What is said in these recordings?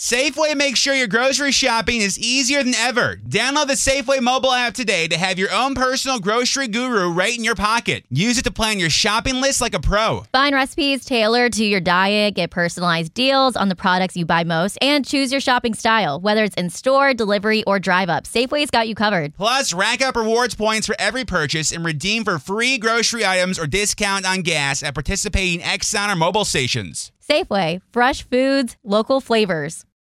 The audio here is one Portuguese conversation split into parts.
Safeway makes sure your grocery shopping is easier than ever. Download the Safeway mobile app today to have your own personal grocery guru right in your pocket. Use it to plan your shopping list like a pro. Find recipes tailored to your diet, get personalized deals on the products you buy most, and choose your shopping style, whether it's in store, delivery, or drive up. Safeway's got you covered. Plus, rack up rewards points for every purchase and redeem for free grocery items or discount on gas at participating Exxon or mobile stations. Safeway, fresh foods, local flavors.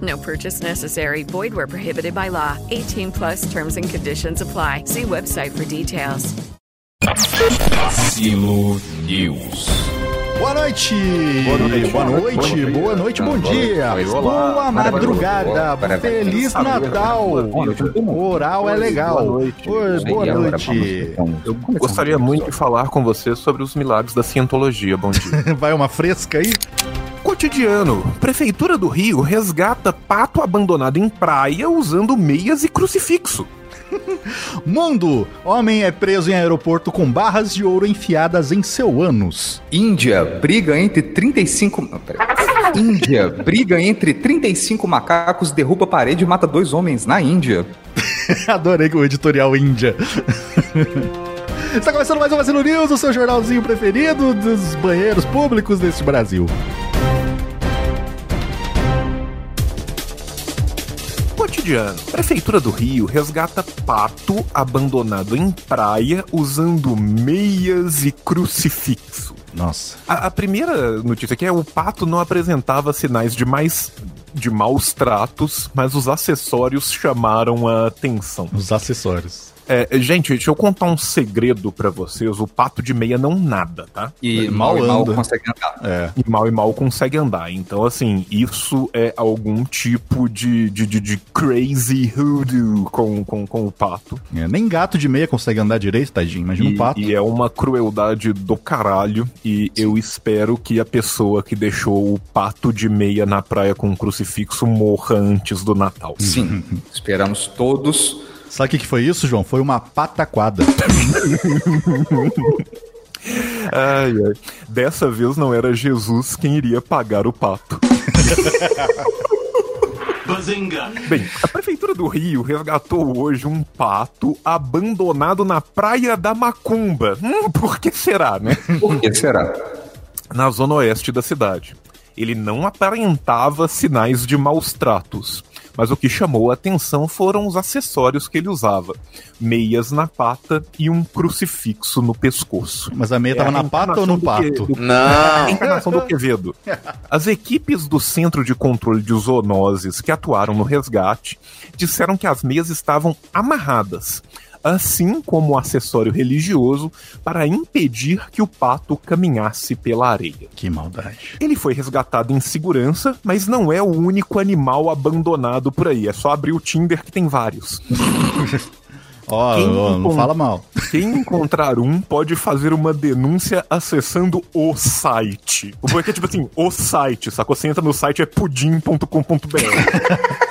No purchase necessary. Void where prohibited by law. 18 plus terms and conditions apply. See website for details. Silo News. Boa noite! Boa noite, boa noite, boa noite, bom dia, boa madrugada, feliz Natal! Oral é legal. Boa noite. Oi, boa E agora, noite. vamos- Eu gostaria muito de falar com você sobre os milagres da cientologia. Bom dia. Vai uma fresca aí? Cotidiano. Prefeitura do Rio resgata pato abandonado em praia usando meias e crucifixo. Mundo! Homem é preso em aeroporto com barras de ouro enfiadas em seu ânus. Índia briga entre 35. Não, pera. Índia briga entre 35 macacos, derruba a parede e mata dois homens na Índia. Adorei o editorial Índia. Está começando mais um Vacilo News, o seu jornalzinho preferido dos banheiros públicos deste Brasil. Cotidiano. Prefeitura do Rio resgata pato abandonado em praia usando meias e crucifixo. Nossa. A, a primeira notícia aqui é o pato não apresentava sinais de mais de maus tratos, mas os acessórios chamaram a atenção. Os acessórios. É, gente, deixa eu contar um segredo pra vocês. O pato de meia não nada, tá? E É, mal mal e mal consegue andar. É. E mal e mal consegue andar. Então, assim, isso é algum tipo de, de, de, de crazy hoodoo com, com, com o pato. É, Nem gato de meia consegue andar direito, tadinho. Imagina E, um pato. e é uma crueldade do caralho. E eu espero que a pessoa que deixou o pato de meia na praia com um crucifixo morra antes do Natal. Sim, esperamos todos. Sabe o que, que foi isso, João? Foi uma pataquada. Ai, ai. Dessa vez não era Jesus quem iria pagar o pato. Bem, a Prefeitura do Rio resgatou hoje um pato abandonado na Praia da Macumba. Hum, por que será, né? Por que será? Na zona oeste da cidade. Ele não aparentava sinais de maus tratos. Mas o que chamou a atenção foram os acessórios que ele usava: meias na pata e um crucifixo no pescoço. Mas a meia É tava a na pata ou no pato? que- Não. a encarnação do Quevedo. As equipes do Centro de Controle de Zoonoses que atuaram no resgate disseram que as meias estavam amarradas, assim como o acessório religioso, para impedir que o pato caminhasse pela areia. Que maldade. Ele foi resgatado em segurança, mas não é o único animal abandonado por aí. É só abrir o Tinder que tem vários. Ó, Quem ó, não fala mal. Quem encontrar um pode fazer uma denúncia acessando o site. O bom é que é tipo assim, o site, sacou? Você entra no site é pudim.com.br.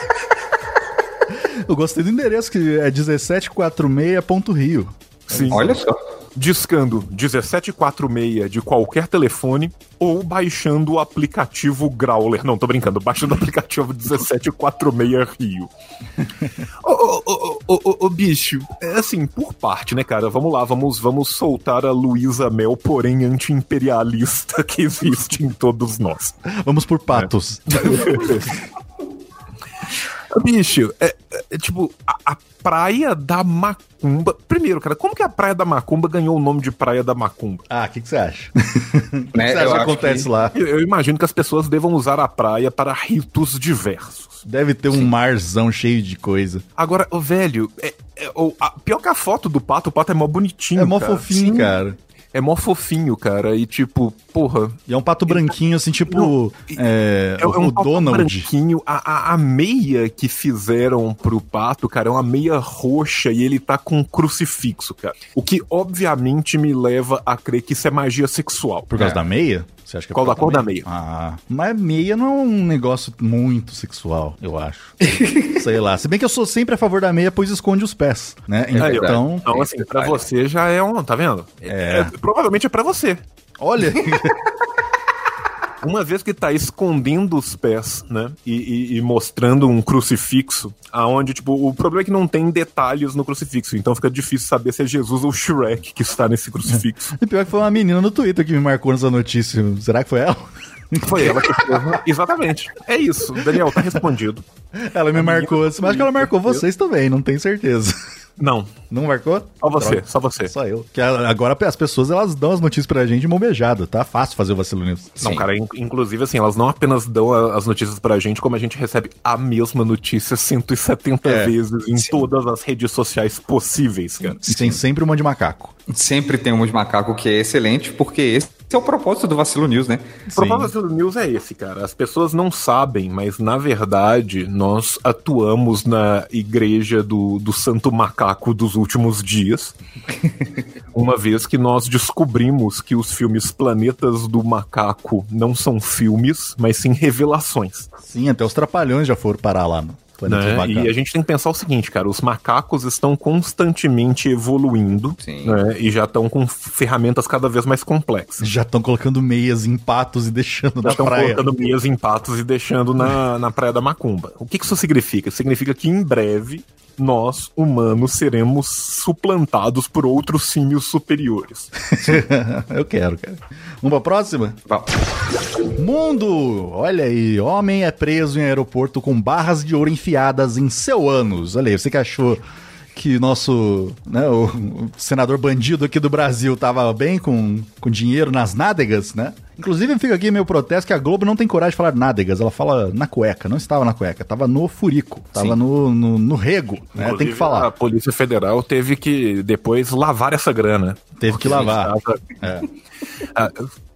Eu gostei do endereço, que é 1746.rio. Sim. Olha só. Discando 1746 de qualquer telefone ou baixando o aplicativo Growler. Não, tô brincando, baixando o aplicativo 1746 Rio. Ô, ô, ô, ô, ô, ô, bicho, é assim, por parte, né, cara? Vamos lá, vamos, vamos soltar a Luísa Mel, porém anti-imperialista que existe em todos nós. Vamos por patos. Bicho, é, é, tipo, a, a Praia da Macumba. Primeiro, cara, como que a Praia da Macumba ganhou o nome de Praia da Macumba? Ah, o que, que você acha? O que Né, você acha eu que acontece que- lá? Eu, eu imagino que as pessoas devam usar a praia para ritos diversos. Deve ter um marzão cheio de coisa. Agora, o velho, é, é, o- a- pior que a foto do pato, o pato é mó bonitinho. É mó cara. fofinho, Sim. cara. É mó fofinho, cara. E tipo, porra. E é um pato branquinho, assim, tipo. é, É, é o um pato Donald. branquinho. A, a, a meia que fizeram pro pato, cara, é uma meia roxa e ele tá com um crucifixo, cara. O que obviamente me leva a crer que isso é magia sexual. Por causa da meia? Você acha que é Qual da cor da meia? Ah, mas meia não é um negócio muito sexual, eu acho. Sei lá. Se bem que eu sou sempre a favor da meia, pois esconde os pés, né? Ó. Então, Então, assim, pra você já é um. Tá vendo? É. provavelmente é pra você. olha. Uma vez que tá escondendo os pés, né? E, e- e mostrando um crucifixo, aonde, tipo, o problema é que não tem detalhes no crucifixo, então fica difícil saber se é Jesus ou Shrek que está nesse crucifixo. e pior que foi uma menina no Twitter que me marcou nessa notícia. Será que foi ela? Foi ela que fez. Exatamente. É isso. Daniel, tá respondido. Ela me marcou, mas acho que ela marcou vocês também, não tenho certeza. Não, Não marcou? só você, Droga. só você. Só eu. Que agora as pessoas elas dão as notícias pra gente de mão beijada, tá? Fácil fazer o vacilo news. Não, cara, in- inclusive, assim, elas não apenas dão as notícias pra gente, como a gente recebe a mesma notícia 170 É, vezes em todas as redes sociais possíveis, cara. E tem sempre uma de macaco. Sempre tem um de macaco que é excelente, porque esse é o propósito do Vacilo News, né? O propósito do News é esse, cara. As pessoas não sabem, mas na verdade nós atuamos na igreja do, do Santo Macaco dos últimos dias. Uma vez que nós descobrimos que os filmes Planetas do Macaco não são filmes, mas sim revelações. Sim, até os trapalhões já foram parar lá no Planeta dos né? E a gente tem que pensar o seguinte, cara, os macacos estão constantemente evoluindo né? e já estão com ferramentas cada vez mais complexas. Já estão colocando meias em patos e deixando Já na estão praia. colocando meias em patos e deixando na, na Praia da Macumba. O que, que isso significa? Significa que em breve nós, humanos, seremos suplantados por outros símios superiores. Eu quero, cara. Vamos pra próxima? Va- Mundo! Olha aí, homem é preso em aeroporto com barras de ouro enfiadas em seu ânus. Olha aí, você que achou que nosso, né, o senador bandido aqui do Brasil tava bem com, com dinheiro nas nádegas, né? Inclusive fica aqui meu protesto que a Globo não tem coragem de falar nádegas, ela fala na cueca, não estava na cueca, tava no furico, tava no, no, no rego, né? Tem que falar. A Polícia Federal teve que depois lavar essa grana. Teve que lavar. Estava- É.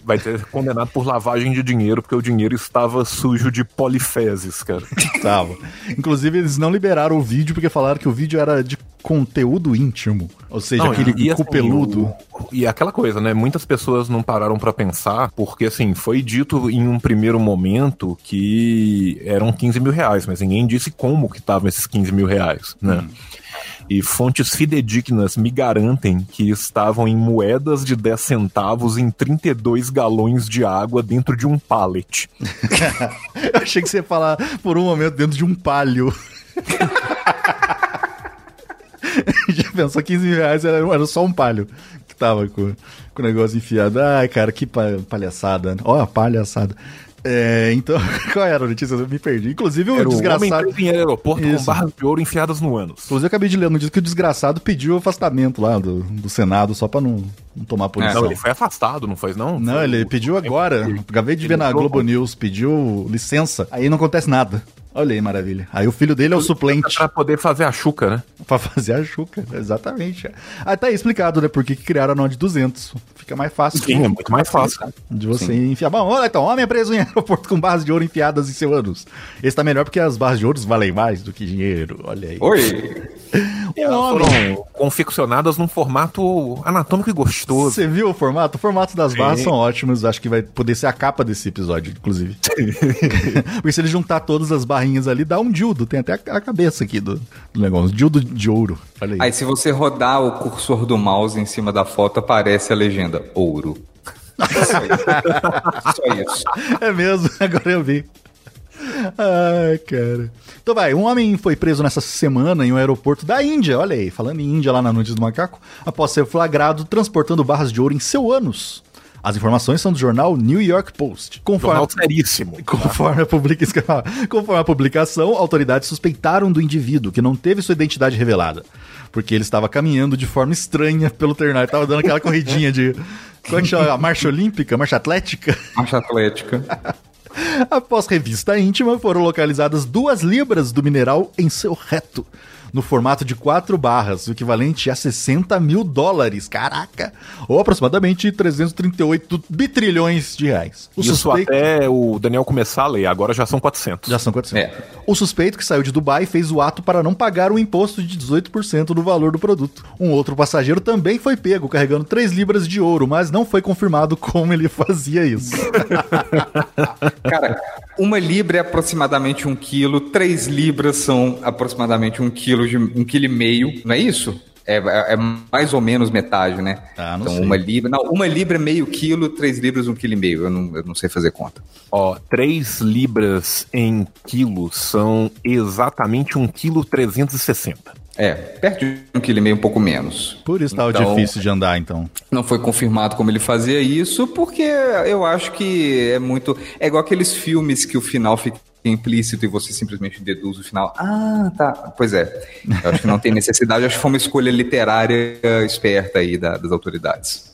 Vai ter condenado por lavagem de dinheiro, porque o dinheiro estava sujo de polifezes, cara. Tava. Inclusive, eles não liberaram o vídeo porque falaram que o vídeo era de conteúdo íntimo. Ou seja, Não, aquele e, assim, peludo. o- E aquela coisa, né? Muitas pessoas não pararam pra pensar, porque assim, foi dito em um primeiro momento que eram 15 mil reais, mas ninguém disse como que estavam esses 15 mil reais, né? E fontes fidedignas me garantem que estavam em moedas de 10 centavos em 32 galões de água dentro de um pallet. Eu achei que você ia falar por um momento dentro de um palho. Já pensou 15 mil reais era, era só um palho que tava com, com o negócio enfiado. Ai, cara, que pa- palhaçada. Olha a palhaçada. É, então, qual era a notícia? Eu me perdi. Inclusive, o Era um homem desgraçado. preso em aeroporto com Isso. barras de ouro enfiadas no ânus. Inclusive, eu acabei de ler no dia que o desgraçado pediu o afastamento lá do, do Senado só pra não, não tomar punição. Não, ele foi afastado, não foi não? Não, Foi ele pediu agora. Acabei de ver na Globo trocou. News, pediu licença. Aí não acontece nada. Olha aí, maravilha. Aí o filho dele é o suplente Pra poder fazer a chuca, né? pra fazer a chuca. Exatamente. Ah, tá aí explicado, né? Por que criaram a nota de 200. Fica mais fácil Sim, é muito mais fácil. de você enfiar. Bom, olha então, homem é preso em aeroporto com barras de ouro enfiadas em seu ânus. Esse tá melhor porque as barras de ouro valem mais do que dinheiro. Olha aí. Oi! Um Elas homem. foram confeccionadas num formato anatômico e gostoso. Você viu o formato? O formato das barras Sim. são ótimos. Acho que vai poder ser a capa desse episódio, inclusive. Porque se ele juntar todas as barrinhas ali, dá um dildo. Tem até a, cabeça aqui do, do negócio. Dildo de ouro. Olha aí. Aí se você rodar o cursor do mouse em cima da foto, aparece a legenda ouro. Só isso. Só isso. É mesmo, agora eu vi. Ai, cara. Então vai, um homem foi preso nessa semana em um aeroporto da Índia, olha aí, falando em Índia lá na noite do macaco, após ser flagrado transportando barras de ouro em seu ânus. As informações são do jornal New York Post. Conforme, Jornal seríssimo. Conforme a, publica... Conforme a publicação, autoridades suspeitaram do indivíduo, que não teve sua identidade revelada. Porque ele estava caminhando de forma estranha pelo ternário. Estava dando aquela corridinha de. Como é que chama? A marcha olímpica? Marcha atlética? Marcha atlética. Após revista íntima, foram localizadas duas libras do mineral em seu reto. no formato de quatro barras, o equivalente a 60 mil dólares, caraca! Ou aproximadamente 338 bitrilhões de reais. O Isso suspeito... até o Daniel começar a ler, agora já são 400. Já são 400. É. O suspeito que saiu de Dubai fez o ato para não pagar o imposto de 18% do valor do produto. Um outro passageiro também foi pego carregando 3 libras de ouro, mas não foi confirmado como ele fazia isso. Cara, uma libra é aproximadamente um quilo, três libras são aproximadamente um quilo de um quilo e meio, não é isso? É, é- mais ou menos metade, né? Ah, não então sei. uma libra, não, uma libra é meio quilo, três libras um quilo e meio. Eu não, eu não sei fazer conta. Ó, 3 libras em quilos são exatamente 1 quilo 360. É, perto de um quilo e meio, um pouco menos. Por isso tava Então- difícil de andar, então. Não foi confirmado como ele fazia isso, porque eu acho que é muito. É igual aqueles filmes que o final fica implícito e você simplesmente deduz o final. Ah, tá. Pois é. Eu acho que não tem necessidade. Acho que foi uma escolha literária esperta aí da- das autoridades.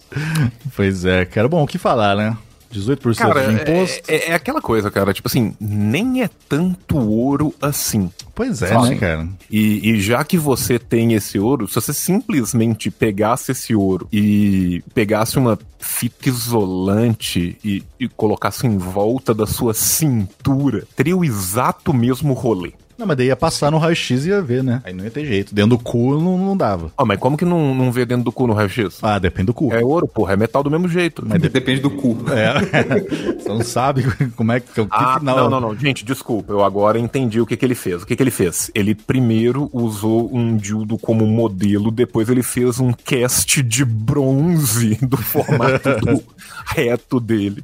Pois é, cara. Bom, o que falar, né? 18% Cara, de imposto. é, é- é aquela coisa, cara. Tipo assim, nem é tanto ouro assim. Pois é, né, cara? E, e já que você tem esse ouro, se você simplesmente pegasse esse ouro e pegasse uma fita isolante e, e colocasse em volta da sua cintura, teria o exato mesmo rolê. Não, mas daí ia passar no raio-x e ia ver, né? Aí não ia ter jeito. Dentro do cu não, não dava. Ó, mas como que não, não vê dentro do cu no raio-x? Ah, depende do cu. É ouro, porra, é metal do mesmo jeito. Mas de- Depende do cu. É. Você não sabe como é que. Que Ah, final. não, não, não. Gente, desculpa. Eu agora entendi o que, que ele fez. O que, que ele fez? Ele primeiro usou um dildo como modelo, depois ele fez um cast de bronze do formato do reto dele.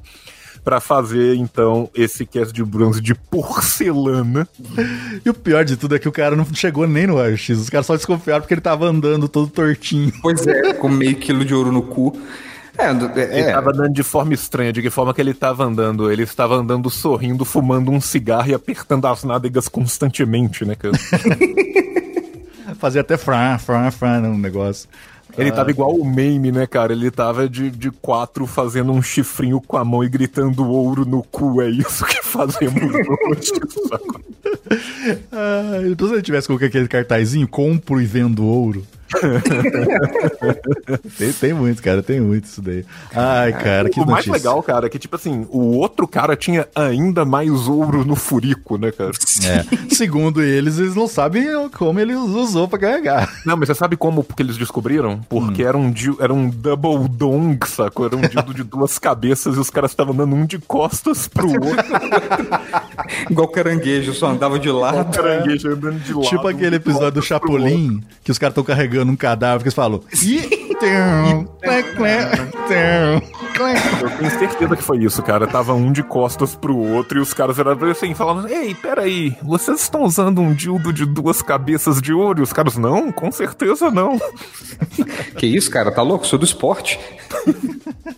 Pra fazer, então, esse cast de bronze de porcelana. E o pior de tudo é que o cara não chegou nem no raio-x. Os caras só desconfiaram porque ele tava andando todo tortinho. Pois é, com meio quilo de ouro no cu. É, é, Ele tava andando de forma estranha. De que forma que ele tava andando? Ele estava andando sorrindo, fumando um cigarro e apertando as nádegas constantemente, né, cara? Fazia até fran, fran, fran no negócio. Ele tava igual o meme, né, cara? Ele tava de, de quatro fazendo um chifrinho com a mão e gritando ouro no cu. É isso que fazemos hoje. saco? Ah, depois se ele tivesse com aquele cartazinho, compro e vendo ouro. tem, tem muito, cara, tem muito isso daí. Ai, cara, que o mais notícia. legal, cara, é que, tipo assim, o outro cara tinha ainda mais ouro no furico, né, cara? É. Segundo eles, eles não sabem como ele usou pra carregar. Não, mas você sabe como que eles descobriram? Porque era, um, era um double dong, sacou? Era um dildo de duas cabeças e os caras estavam dando um de costas pro outro. igual caranguejo, só andava de lado. caranguejo andando de lado. tipo aquele episódio do. Chapolin, que os caras estão carregando um cadáver, que eles falam. "Ih, tum, clé, clé, tum, clé." Eu tenho certeza que foi isso, cara. Tava um de costas pro outro e os caras eram assim, falando: Ei, peraí, vocês estão usando um dildo de duas cabeças de ouro? E os caras, não, com certeza não. Que isso, cara? Tá louco? Sou do esporte.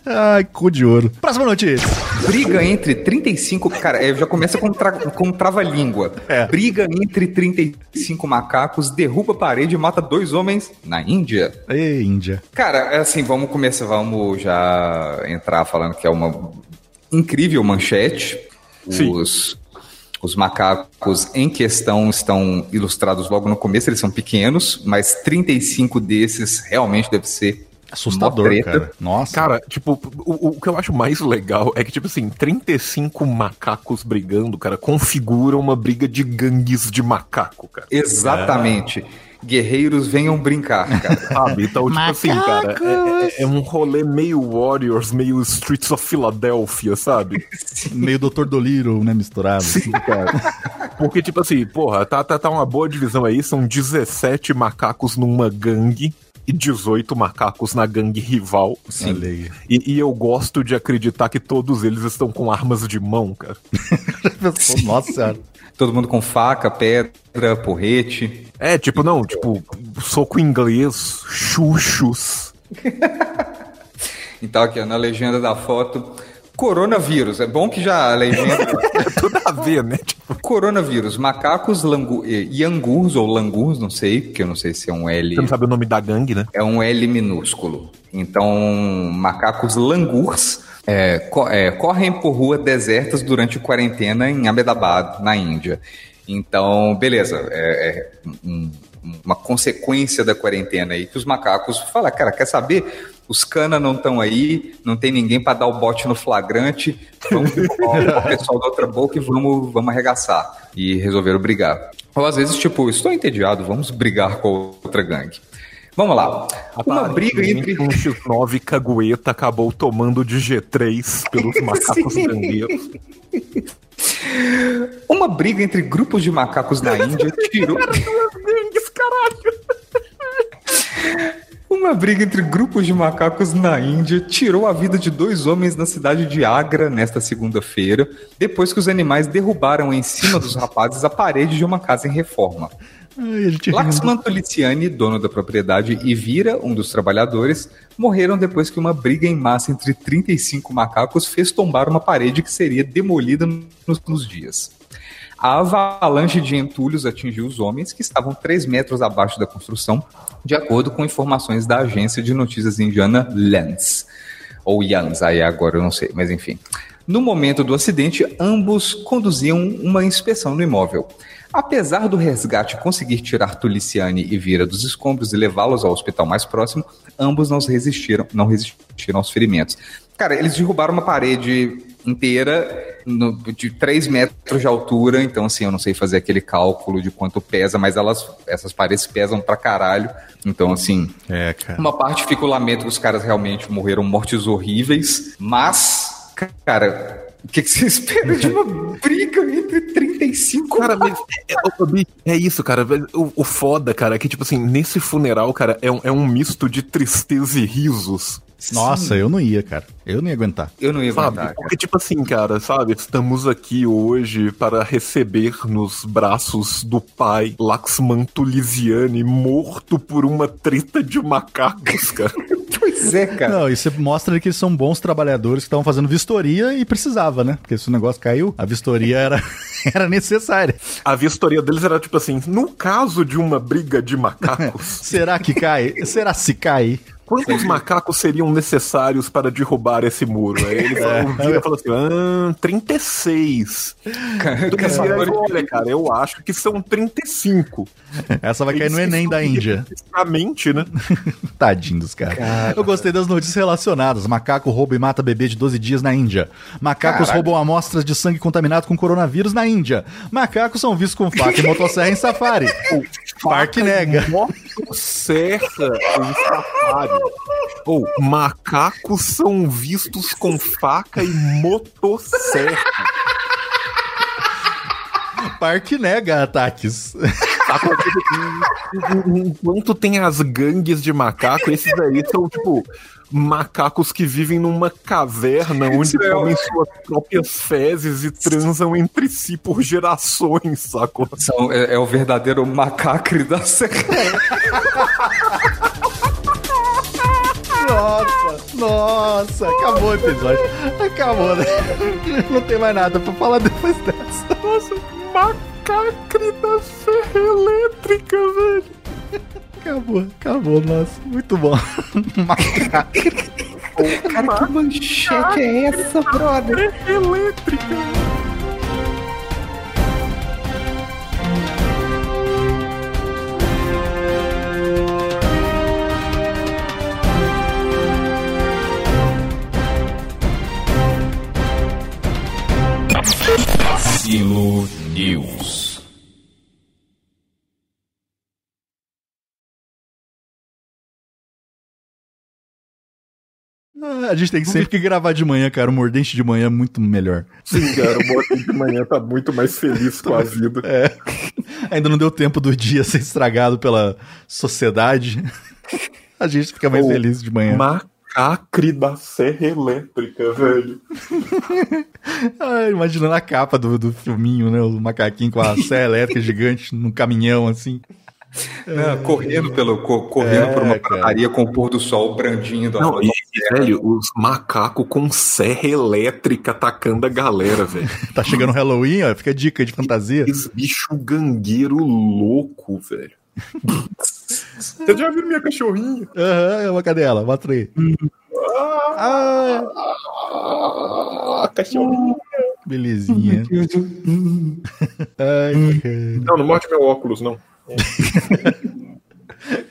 Ai, cu de ouro. Próxima notícia. Briga entre 35. Cara, é, já começa com, tra... com trava-língua. É. Briga entre 35 macacos, derruba a parede e mata dois homens na Índia. Ei, Índia. Cara, é assim, vamos começar, vamos já entrar falando que é uma incrível manchete. Sim. Os, os macacos em questão estão ilustrados logo no começo, eles são pequenos, mas 35 desses realmente deve ser Assustador, cara. Nossa. Cara, tipo, o, o que eu acho mais legal é que, tipo assim, 35 macacos brigando, cara, configura uma briga de gangues de macaco, cara. Exatamente. Guerreiros venham brincar, cara. Sabe? Então, tipo assim, cara, é, é- é um rolê meio Warriors, meio Streets of Philadelphia, sabe? Meio Dr. Dolittle, né, misturado. Sim, cara. Porque, tipo assim, porra, tá, tá, tá uma boa divisão aí, são 17 macacos numa gangue e 18 macacos na gangue rival. Aí. E, e eu gosto de acreditar que todos eles estão com armas de mão, cara. Nossa senhora. Todo mundo com faca, pedra, porrete. É, tipo, não, tipo, soco inglês, chuchos. Então, aqui, ó, na legenda da foto. Coronavírus. É bom que já a legenda. Tudo a ver, né? Tipo, Coronavírus. Macacos langu... Iangus ou langus, não sei, porque eu não sei se é um L. você não sabe o nome da gangue, né? É um L minúsculo. Então, macacos langurs é, co- é, correm por ruas desertas durante a quarentena em Ahmedabad, na Índia. Então, beleza. É, é um uma consequência da quarentena aí, que os macacos falam, cara, quer saber? Os cana não estão aí, não tem ninguém para dar o bote no flagrante, vamos o pessoal da outra boca e vamos, vamos arregaçar. E resolveram brigar. Ou às vezes, tipo, estou entediado, vamos brigar com outra gangue. Vamos lá. Uma briga entre. Um X9 Cagueta acabou tomando de G3 pelos macacos gangueiros. Uma briga entre grupos de macacos na Índia tirou. Caralho! Uma briga entre grupos de macacos na Índia tirou a vida de dois homens na cidade de Agra nesta segunda-feira, depois que os animais derrubaram em cima dos rapazes a parede de uma casa em reforma. Laxman Tuliciani, dono da propriedade, e Vira, um dos trabalhadores, morreram depois que uma briga em massa entre 35 macacos fez tombar uma parede que seria demolida nos, nos dias. A avalanche de entulhos atingiu os homens, que estavam 3 metros abaixo da construção, de acordo com informações da agência de notícias indiana Lens. Ou Yans, aí agora eu não sei, mas enfim. No momento do acidente, ambos conduziam uma inspeção no imóvel. Apesar do resgate conseguir tirar Tuliciani e Vira dos escombros e levá-los ao hospital mais próximo, ambos não resistiram, não resistiram aos ferimentos. Cara, eles derrubaram uma parede inteira no- de 3 metros de altura, então assim, eu não sei fazer aquele cálculo de quanto pesa, mas elas, essas paredes pesam pra caralho. Então, assim, É, cara. uma parte fica o lamento que os caras realmente morreram mortes horríveis, mas, cara, o que, que você espera de uma briga entre 35 Cara, mas é, é isso, cara. O, o foda, cara, é que, tipo assim, nesse funeral, cara, é um, é um misto de tristeza e risos. Nossa, eu não ia, cara. Eu não ia aguentar. Eu não ia Sabe? aguentar, cara. Porque, tipo assim, cara, sabe? Estamos aqui hoje para receber nos braços do pai Laxman Tulisiani morto por uma treta de macacos, cara. Pois é, cara. Não, isso mostra que eles são bons trabalhadores que estavam fazendo vistoria e precisava, né? Porque se o negócio caiu, a vistoria era, era necessária. A vistoria deles era tipo assim: no caso de uma briga de macacos, Será que cai? Será se cai? Quantos macacos seriam necessários para derrubar esse muro? Aí ele falou, vira e falou assim: ah, 36. Caçadores- Olha, cara, eu acho que são 35. Essa vai cair no Enem da Índia. Fisicamente, né? Tadinho dos caras. Eu gostei das notícias relacionadas. Macaco rouba e mata bebê de 12 dias na Índia. Macacos Caralho. roubam amostras de sangue contaminado com coronavírus na Índia. Macacos são vistos com faca e motosserra em safari. Parque nega. Motosserra em safari. Ou macacos são vistos com faca e motosserra. Parque nega ataques. Enquanto tem as gangues de macaco, esses aí são tipo macacos que vivem numa caverna onde Isso é comem suas próprias fezes e transam entre si por gerações, sacou? São- é, é o verdadeiro macacre da serra. Nossa, nossa, acabou o episódio. Acabou, né? Não tem mais nada pra falar depois dessa. Nossa, macacre da serra elétrica, velho. Acabou, acabou, nossa. Muito bom. Macaco. Cara, que manchete é essa, brother? Elétrica. Silo News. A gente tem que sempre que gravar de manhã, cara. O mordente de manhã é muito melhor. Sim, cara, o Moto de manhã tá muito mais feliz com a vida. É. Ainda não deu tempo do dia ser estragado pela sociedade. A gente fica mais feliz de manhã. Macacre da serra elétrica, velho. Ah, imaginando a capa do, do filminho, né? O macaquinho com a serra elétrica gigante num caminhão, assim. Não, correndo pelo, co- correndo É, por uma cara. padaria com o pôr do sol brandindo. a Não, e, velho, os macacos com serra elétrica atacando a galera, velho. Tá chegando Halloween, ó. Fica a dica de fantasia. Esse bicho gangueiro louco, velho. Você já viu minha cachorrinha? Aham, é uma cadela. Aí. Ah, Ah, cachorrinha. belezinha. Ai, cara. Não, não morde meu óculos, não.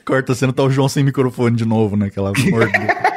Corta a cena, tá o João sem microfone de novo, né? Aquela mordida.